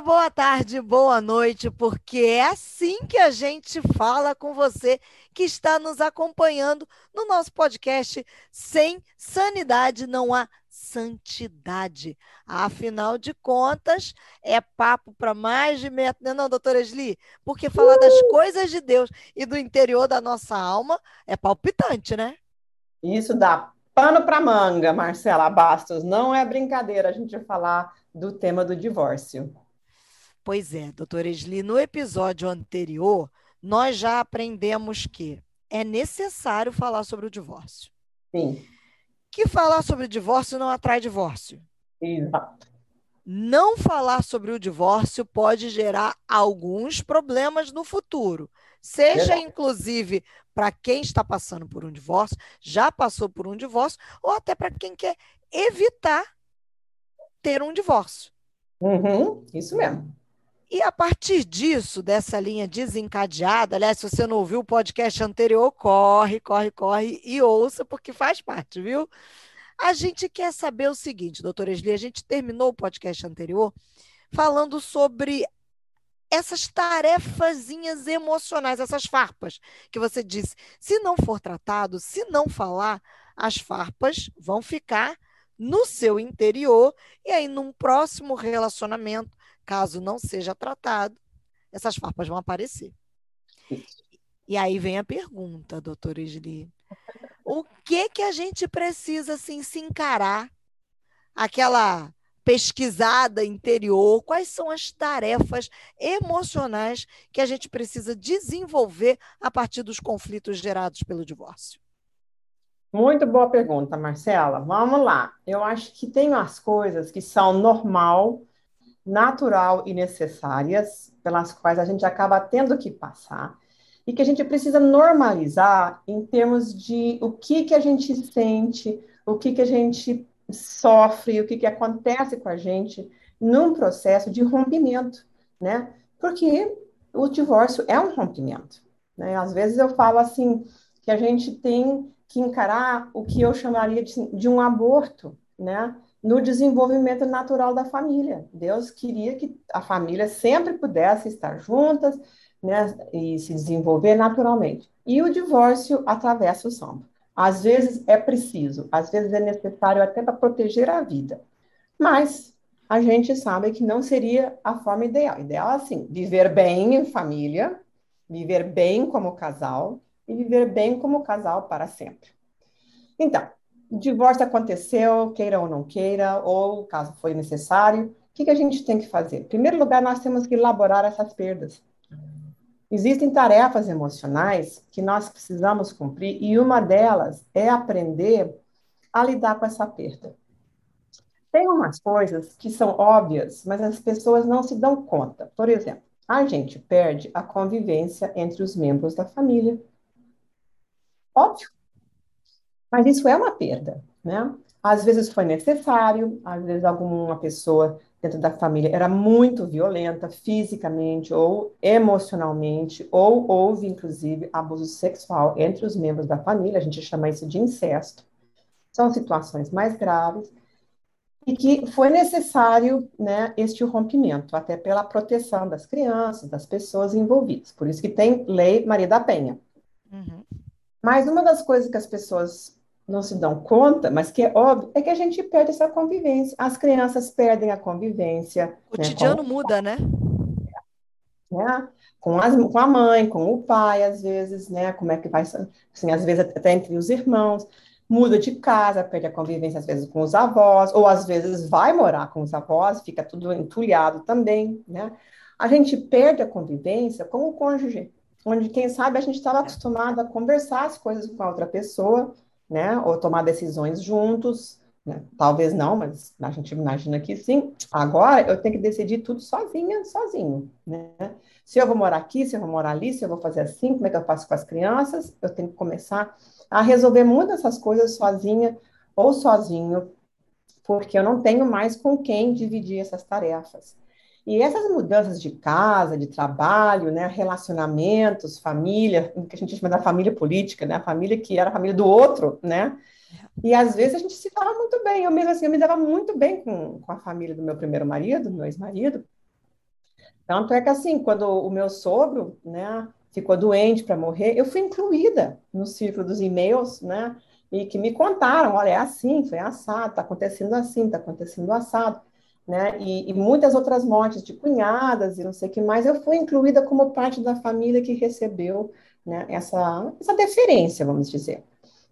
dia, boa tarde, boa noite, porque é assim que a gente fala com você que está nos acompanhando no nosso podcast Sem Sanidade Não Há Santidade. Afinal de contas, é papo para mais de meia. Não, é não, doutora Esli? Porque falar das uh! coisas de Deus e do interior da nossa alma é palpitante, né? Isso dá pano para manga, Marcela Bastos. Não é brincadeira a gente falar do tema do divórcio. Pois é, doutora Esli, no episódio anterior, nós já aprendemos que é necessário falar sobre o divórcio. Sim. Que falar sobre o divórcio não atrai divórcio. Exato. Não falar sobre o divórcio pode gerar alguns problemas no futuro. Seja, inclusive, para quem está passando por um divórcio, já passou por um divórcio, ou até para quem quer evitar ter um divórcio. Uhum, isso mesmo. E a partir disso, dessa linha desencadeada, aliás, se você não ouviu o podcast anterior, corre, corre, corre e ouça, porque faz parte, viu? A gente quer saber o seguinte, doutora Esli, a gente terminou o podcast anterior falando sobre essas tarefazinhas emocionais, essas farpas que você disse. Se não for tratado, se não falar, as farpas vão ficar no seu interior, e aí, num próximo relacionamento, caso não seja tratado, essas farpas vão aparecer. E aí vem a pergunta, doutora Isli. O que que a gente precisa assim, se encarar? Aquela pesquisada interior, quais são as tarefas emocionais que a gente precisa desenvolver a partir dos conflitos gerados pelo divórcio? Muito boa pergunta, Marcela. Vamos lá. Eu acho que tem umas coisas que são normal, natural e necessárias, pelas quais a gente acaba tendo que passar, e que a gente precisa normalizar em termos de o que, que a gente sente, o que, que a gente sofre, o que, que acontece com a gente num processo de rompimento, né? Porque o divórcio é um rompimento, né? Às vezes eu falo assim, que a gente tem que encarar o que eu chamaria de, de um aborto, né? No desenvolvimento natural da família. Deus queria que a família sempre pudesse estar juntas, né? E se desenvolver naturalmente. E o divórcio atravessa o sombro. Às vezes é preciso, às vezes é necessário até para proteger a vida. Mas a gente sabe que não seria a forma ideal. Ideal assim, viver bem em família, viver bem como casal, e viver bem como casal para sempre. Então, o divórcio aconteceu, queira ou não queira, ou caso foi necessário, o que, que a gente tem que fazer? Em primeiro lugar, nós temos que elaborar essas perdas. Existem tarefas emocionais que nós precisamos cumprir, e uma delas é aprender a lidar com essa perda. Tem umas coisas que são óbvias, mas as pessoas não se dão conta. Por exemplo, a gente perde a convivência entre os membros da família. Óbvio. Mas isso é uma perda, né? Às vezes foi necessário, às vezes alguma pessoa dentro da família era muito violenta fisicamente ou emocionalmente, ou houve inclusive abuso sexual entre os membros da família, a gente chama isso de incesto. São situações mais graves e que foi necessário, né, este rompimento, até pela proteção das crianças, das pessoas envolvidas. Por isso que tem lei Maria da Penha. Uhum. Mas uma das coisas que as pessoas não se dão conta, mas que é óbvio, é que a gente perde essa convivência. As crianças perdem a convivência. O né, cotidiano com... muda, né? né? Com, as, com a mãe, com o pai, às vezes, né? Como é que vai, assim, às vezes até entre os irmãos. Muda de casa, perde a convivência, às vezes, com os avós, ou às vezes vai morar com os avós, fica tudo entulhado também, né? A gente perde a convivência com o cônjuge onde, quem sabe, a gente estava acostumado a conversar as coisas com a outra pessoa, né? Ou tomar decisões juntos, né? Talvez não, mas a gente imagina que sim. Agora eu tenho que decidir tudo sozinha, sozinho, né? Se eu vou morar aqui, se eu vou morar ali, se eu vou fazer assim, como é que eu faço com as crianças? Eu tenho que começar a resolver muitas dessas coisas sozinha ou sozinho, porque eu não tenho mais com quem dividir essas tarefas. E essas mudanças de casa, de trabalho, né, relacionamentos, família, que a gente chama da família política, né, a família que era a família do outro, né? E às vezes a gente se dava muito bem. Eu mesmo assim, eu me dava muito bem com, com a família do meu primeiro marido, do meu ex-marido. Tanto é que, assim, quando o meu sogro, né, ficou doente para morrer, eu fui incluída no círculo dos e-mails, né, e que me contaram, olha, é assim, foi assado, está acontecendo assim, está acontecendo assado, né, e, e, muitas outras mortes de cunhadas e não sei o que mais, eu fui incluída como parte da família que recebeu, né, essa, essa deferência, vamos dizer.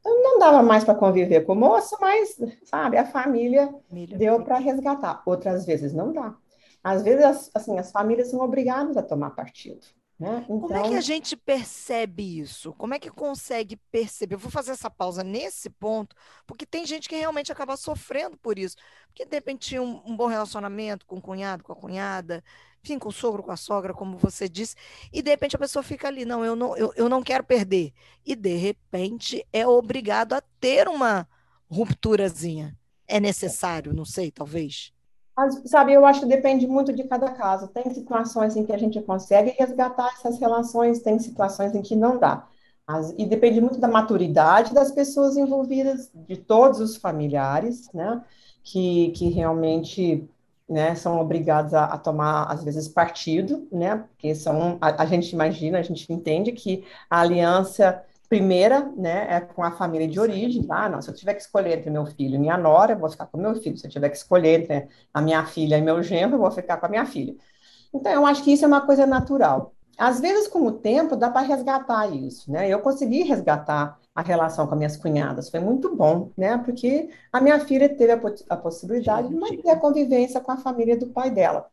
Então, não dava mais para conviver com o moço, mas, sabe, a família Milho. deu para resgatar. Outras vezes não dá. Às vezes, as, assim, as famílias são obrigadas a tomar partido. Né? Então... Como é que a então gente percebe isso? Como é que consegue perceber? Eu vou fazer essa pausa nesse ponto, porque tem gente que realmente acaba sofrendo por isso. Porque de repente tinha um, um bom relacionamento com o cunhado, com a cunhada, enfim, com o sogro, com a sogra, como você disse, e de repente a pessoa fica ali, não, eu não, eu, eu não quero perder. E de repente é obrigado a ter uma rupturazinha. É necessário, não sei, talvez. Mas, sabe, eu acho que depende muito de cada caso. Tem situações em que a gente consegue resgatar essas relações, tem situações em que não dá. As, e depende muito da maturidade das pessoas envolvidas, de todos os familiares, né, que, que realmente né, são obrigados a, a, tomar, às vezes, partido, né, porque são, a, a gente imagina, a gente entende que a aliança primeira, né, é com a família de origem. Ah, não, se eu tiver que escolher entre meu filho e minha nora, eu vou ficar com meu filho. Se eu tiver que escolher entre a minha filha e meu genro, eu vou ficar com a minha filha. Então, eu acho que isso é uma coisa natural. Às vezes, com o tempo, dá para resgatar isso, né? Eu consegui resgatar a relação com as minhas cunhadas, foi muito bom, né? Porque a minha filha teve a, a possibilidade de manter a convivência com a família do pai dela.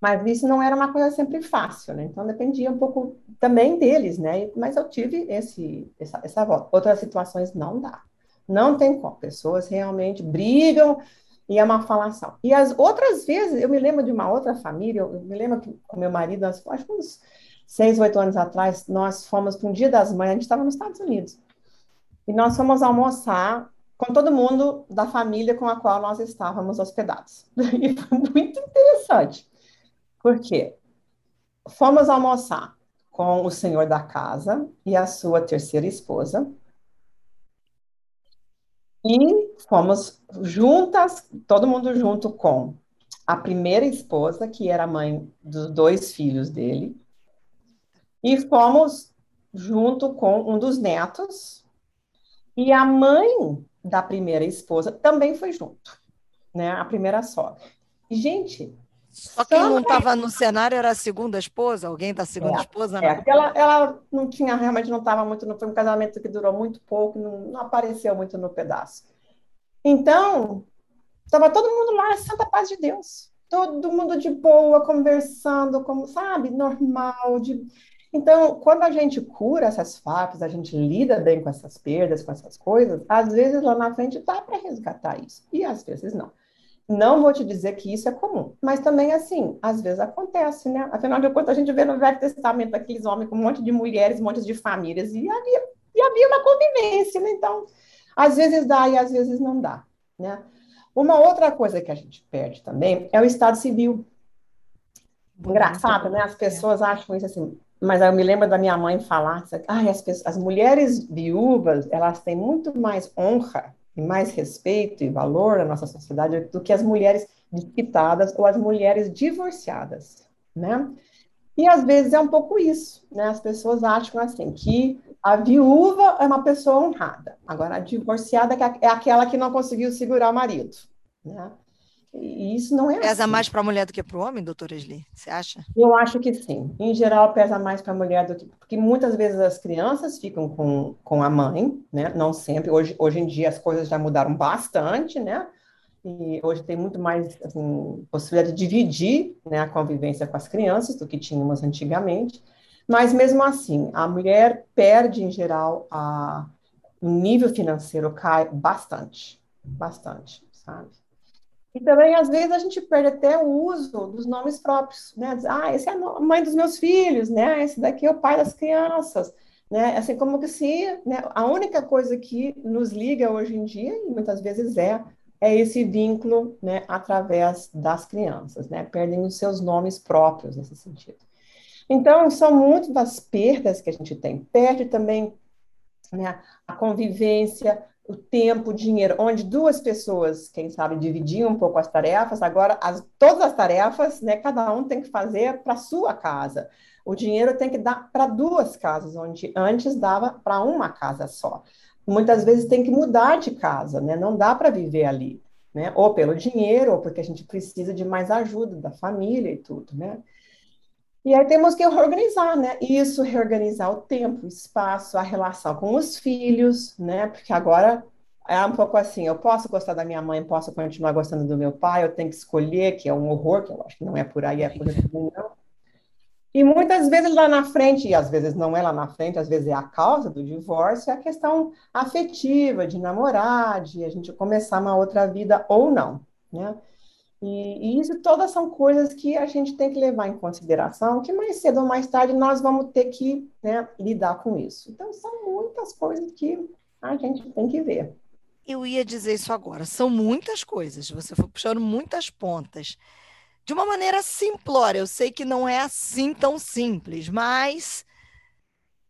Mas isso não era uma coisa sempre fácil, né? Então dependia um pouco também deles, né? Mas eu tive esse, essa, essa volta. Outras situações não dá. Não tem como. Pessoas realmente brigam e é uma falação. E as outras vezes, eu me lembro de uma outra família, eu me lembro que com meu marido, nós, acho que uns seis, oito anos atrás, nós fomos para um dia das mães, a gente estava nos Estados Unidos. E nós fomos almoçar com todo mundo da família com a qual nós estávamos hospedados. E foi muito interessante. Por quê? Fomos almoçar com o senhor da casa e a sua terceira esposa. E fomos juntas, todo mundo junto com a primeira esposa, que era mãe dos dois filhos dele, e fomos junto com um dos netos, e a mãe da primeira esposa também foi junto, né? A primeira sogra. Gente, só quem não estava no cenário era a segunda esposa, alguém da segunda é, esposa? É, ela, ela não tinha, realmente não estava muito, não foi um casamento que durou muito pouco, não, não apareceu muito no pedaço. Então, estava todo mundo lá, santa paz de Deus. Todo mundo de boa, conversando, como, sabe, normal. De... Então, quando a gente cura essas fatos, a gente lida bem com essas perdas, com essas coisas, às vezes lá na frente dá para resgatar isso, e às vezes não. Não vou te dizer que isso é comum, mas também, assim, às vezes acontece, né? Afinal de contas, a gente vê no Velho Testamento aqueles homens com um monte de mulheres, um monte de famílias, e havia, e havia uma convivência, né? Então, às vezes dá e às vezes não dá, né? Uma outra coisa que a gente perde também é o estado civil. Engraçado, né? As pessoas acham isso assim, mas eu me lembro da minha mãe falar, ah, as, pessoas, as mulheres viúvas, elas têm muito mais honra e mais respeito e valor na nossa sociedade do que as mulheres desquitadas ou as mulheres divorciadas, né? E às vezes é um pouco isso, né? As pessoas acham assim que a viúva é uma pessoa honrada, agora a divorciada é, é aquela que não conseguiu segurar o marido, né? E isso não é Pesa assim. mais para a mulher do que para o homem, doutora Esli? Você acha? Eu acho que sim. Em geral, pesa mais para a mulher do que. Porque muitas vezes as crianças ficam com, com a mãe, né? Não sempre. Hoje, hoje em dia as coisas já mudaram bastante, né? E hoje tem muito mais assim, possibilidade de dividir né, a convivência com as crianças do que tínhamos antigamente. Mas mesmo assim, a mulher perde, em geral, a, o nível financeiro cai bastante. Bastante, sabe? E também, às vezes, a gente perde até o uso dos nomes próprios, né? Ah, esse é a mãe dos meus filhos, né? Esse daqui é o pai das crianças, né? Assim, como que se né? a única coisa que nos liga hoje em dia, e muitas vezes é, é esse vínculo, né? Através das crianças, né? Perdem os seus nomes próprios nesse sentido. Então, são muitas das perdas que a gente tem. Perde também né, a convivência, o tempo, o dinheiro, onde duas pessoas, quem sabe, dividiam um pouco as tarefas, agora as, todas as tarefas, né, cada um tem que fazer para sua casa. O dinheiro tem que dar para duas casas, onde antes dava para uma casa só. Muitas vezes tem que mudar de casa, né? Não dá para viver ali, né? Ou pelo dinheiro, ou porque a gente precisa de mais ajuda da família e tudo, né? E aí temos que reorganizar, né? Isso, reorganizar o tempo, o espaço, a relação com os filhos, né? Porque agora é um pouco assim, eu posso gostar da minha mãe, posso continuar gostando do meu pai, eu tenho que escolher, que é um horror, que eu acho que não é por aí, é por não. E muitas vezes lá na frente, e às vezes não é lá na frente, às vezes é a causa do divórcio, é a questão afetiva, de namorar, de a gente começar uma outra vida ou não, né? E, e, isso todas são coisas que a gente tem que levar em consideração, que mais cedo ou mais tarde nós vamos ter que né, lidar com isso. Então, são muitas coisas que a gente tem que ver. Eu ia dizer isso agora. São muitas coisas. Você foi puxando muitas pontas. De uma maneira simplória. Eu sei que não é assim tão simples, mas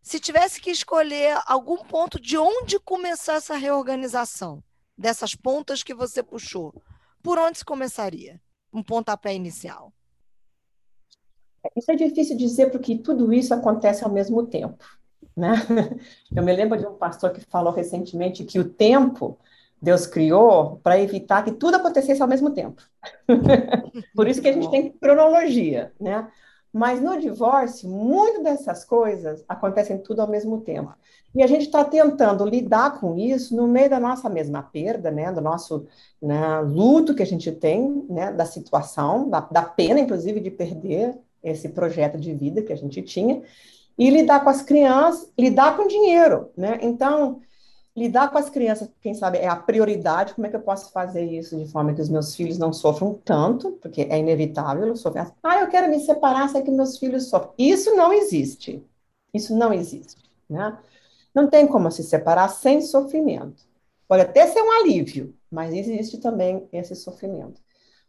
se tivesse que escolher algum ponto de onde começar essa reorganização, dessas pontas que você puxou, por onde se começaria? Um pontapé inicial. Isso é difícil dizer porque tudo isso acontece ao mesmo tempo. Né? Eu me lembro de um pastor que falou recentemente que o tempo Deus criou para evitar que tudo acontecesse ao mesmo tempo. Por isso que a gente tem cronologia, né? Mas no divórcio, muitas dessas coisas acontecem tudo ao mesmo tempo. E a gente está tentando lidar com isso no meio da nossa mesma perda, né? Do nosso né, luto que a gente tem, né? Da situação, da, da pena, inclusive, de perder esse projeto de vida que a gente tinha. E lidar com as crianças, lidar com dinheiro, né? Então, lidar com as crianças, quem sabe, é a prioridade. Como é que eu posso fazer isso de forma que os meus filhos não sofram tanto, porque é inevitável sofrer. Ah, eu quero me separar, sei que meus filhos sofrem. Isso não existe. Isso não existe, né? Não tem como se separar sem sofrimento. Pode até ser um alívio, mas existe também esse sofrimento.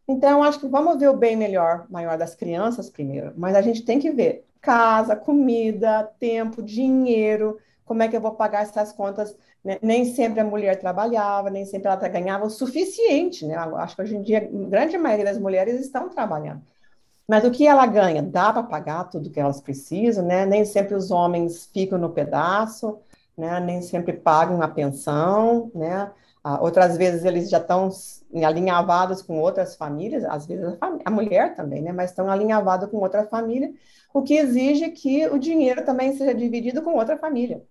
Então, acho que vamos ver o bem melhor, maior das crianças primeiro, mas a gente tem que ver casa, comida, tempo, dinheiro, como é que eu vou pagar essas contas né? Nem sempre a mulher trabalhava, nem sempre ela ganhava o suficiente, né? Acho que hoje em dia, a grande maioria das mulheres estão trabalhando. Mas o que ela ganha? Dá para pagar tudo que elas precisam, né? Nem sempre os homens ficam no pedaço, né? Nem sempre pagam a pensão, né? Ah, outras vezes eles já estão alinhavados com outras famílias, às vezes a, a mulher também, né? Mas estão alinhavados com outra família, o que exige que o dinheiro também seja dividido com outra família.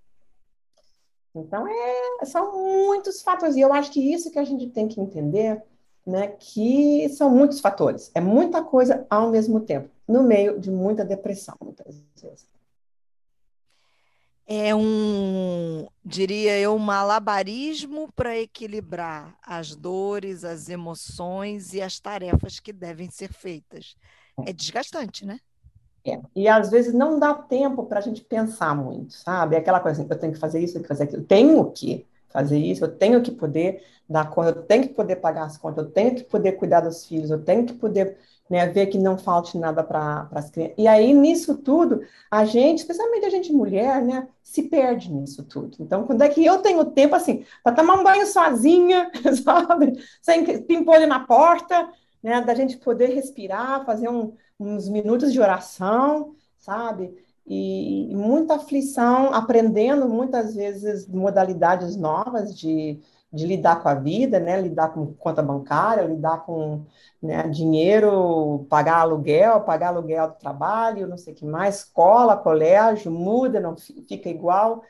Então, é, são muitos fatores. E eu acho que isso que a gente tem que entender, né, que são muitos fatores. É muita coisa ao mesmo tempo, no meio de muita depressão, muitas vezes. É um, diria eu, um malabarismo para equilibrar as dores, as emoções e as tarefas que devem ser feitas. É desgastante, né? É. E às vezes não dá tempo para a gente pensar muito, sabe? É aquela coisa assim, eu tenho que fazer isso, eu tenho que fazer aquilo, eu tenho que fazer isso, eu tenho que poder dar conta, eu tenho que poder pagar as contas, eu tenho que poder cuidar dos filhos, eu tenho que poder né, ver que não falte nada para as crianças. E aí, nisso tudo, a gente, especialmente a gente mulher, né, se perde nisso tudo. Então, quando é que eu tenho tempo, assim, para tomar um banho sozinha, sabe? Sem pimpolho na porta, né, da gente poder respirar, fazer um, uns minutos de oração, sabe? E, muita aflição, aprendendo muitas vezes modalidades novas de, de lidar com a vida, né? Lidar com conta bancária, lidar com né, dinheiro, pagar aluguel, pagar aluguel do trabalho, não sei o que mais, escola, colégio, muda, não fica igual.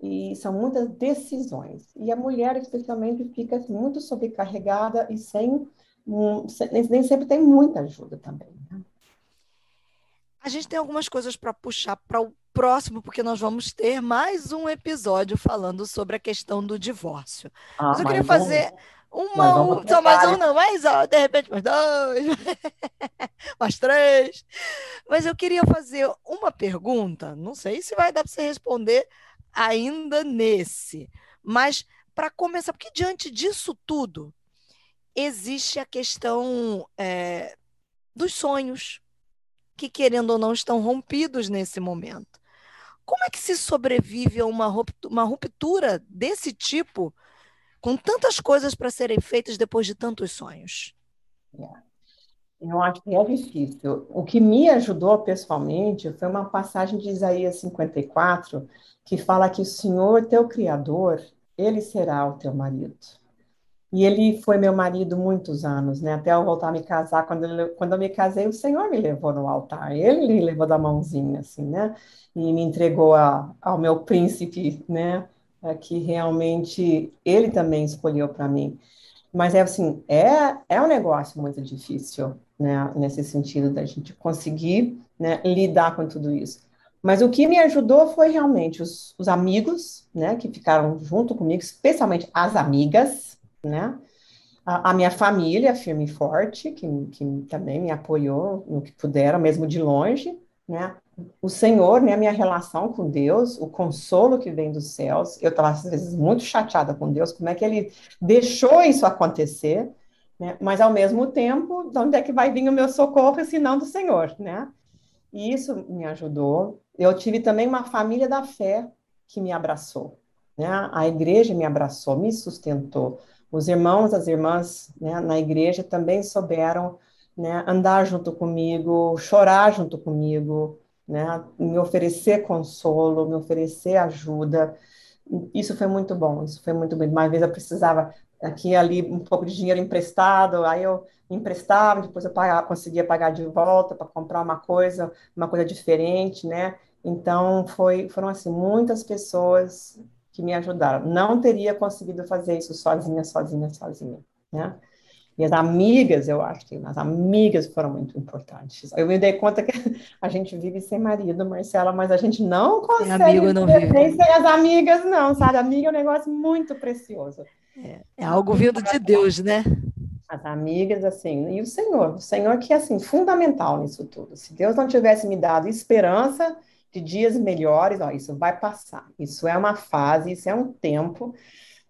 E são muitas decisões. E a mulher, especialmente, fica muito sobrecarregada e sem, nem, nem sempre tem muita ajuda também. A gente tem algumas coisas para puxar para o próximo, porque nós vamos ter mais um episódio falando sobre a questão do divórcio. Ah, mas eu queria fazer uma, um, só mais um, não, mais de repente mais dois, mais três. Mas eu queria fazer uma pergunta, não sei se vai dar para você responder ainda nesse, mas para começar, porque diante disso tudo existe a questão é, dos sonhos, que, querendo ou não, estão rompidos nesse momento. Como é que se sobrevive a uma ruptura, desse tipo com tantas coisas para serem feitas depois de tantos sonhos? Eu acho que é difícil. O que me ajudou pessoalmente foi uma passagem de Isaías 54, que fala que o Senhor, teu Criador, ele será o teu marido. E ele foi meu marido muitos anos, né? Até eu voltar a me casar, quando, ele, quando eu me casei, o Senhor me levou no altar. Ele me levou da mãozinha, assim, né? E me entregou a, ao meu príncipe, né? É que realmente ele também escolheu para mim. Mas é assim, é, é um negócio muito difícil, né? Nesse sentido da gente conseguir né, lidar com tudo isso. Mas o que me ajudou foi realmente os, os amigos, né? Que ficaram junto comigo, especialmente as amigas, né? A, a, minha família, firme e forte, que, que também me apoiou no que puderam, mesmo de longe, né? O Senhor, né? A minha relação com Deus, o consolo que vem dos céus. Eu estava, às vezes, muito chateada com Deus, como é que Ele deixou isso acontecer, né? Mas, ao mesmo tempo, de onde é que vai vir o meu socorro, se não do Senhor, né? E isso me ajudou. Eu tive também uma família da fé que me abraçou, né? A igreja me abraçou, me sustentou os irmãos, as irmãs né, na igreja também souberam né, andar junto comigo, chorar junto comigo, né, me oferecer consolo, me oferecer ajuda. Isso foi muito bom, isso foi muito bom. Uma vez eu precisava aqui ali um pouco de dinheiro emprestado, aí eu emprestava, depois eu pagava, conseguia pagar de volta para comprar uma coisa, uma coisa diferente, né? Então foi, foram assim muitas pessoas que me ajudaram. Não teria conseguido fazer isso sozinha, sozinha, sozinha, né? E as amigas, eu acho que as amigas foram muito importantes. Eu me dei conta que a gente vive sem marido, Marcela, mas a gente não consegue sem amigo não vive. nem sem as amigas, não, sabe? Amiga é um negócio muito precioso. É, é algo vindo de Deus, né? As amigas, assim, e o Senhor, o Senhor que é, assim, fundamental nisso tudo. Se Deus não tivesse me dado esperança, de dias melhores, ó, isso vai passar. Isso é uma fase, isso é um tempo,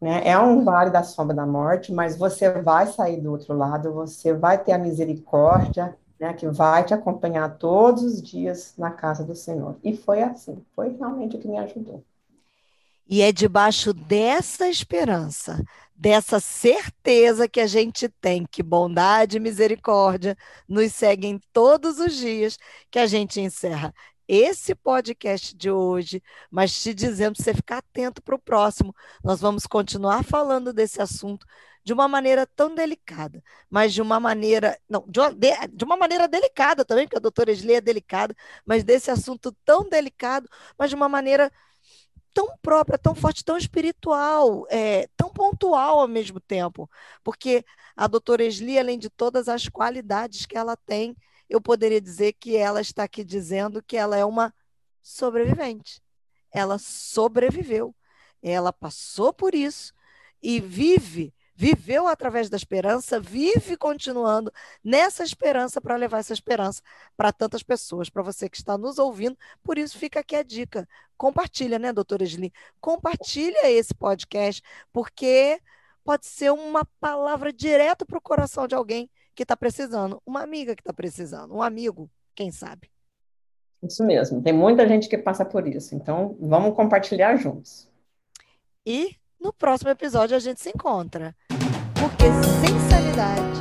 né? É um vale da sombra da morte, mas você vai sair do outro lado, você vai ter a misericórdia, né, que vai te acompanhar todos os dias na casa do Senhor. E foi assim, foi realmente o que me ajudou. E é debaixo dessa esperança, dessa certeza que a gente tem que bondade e misericórdia nos seguem todos os dias, que a gente encerra esse podcast de hoje, mas te dizendo para você ficar atento para o próximo. Nós vamos continuar falando desse assunto de uma maneira tão delicada, mas de uma maneira, não, de uma, de, uma maneira delicada também, porque a doutora Esli é delicada, mas desse assunto tão delicado, mas de uma maneira tão própria, tão forte, tão espiritual, é, tão pontual ao mesmo tempo, porque a doutora Esli, além de todas as qualidades que ela tem, eu poderia dizer que ela está aqui dizendo que ela é uma sobrevivente. Ela sobreviveu. Ela passou por isso e vive, viveu através da esperança, vive continuando nessa esperança para levar essa esperança para tantas pessoas, para você que está nos ouvindo. Por isso fica aqui a dica. Compartilha, né, doutora Esli? Compartilha esse podcast, porque pode ser uma palavra direto para o coração de alguém que está precisando, uma amiga que está precisando, um amigo, quem sabe. Isso mesmo, tem muita gente que passa por isso, então vamos compartilhar juntos. E no próximo episódio a gente se encontra. Porque sem sanidade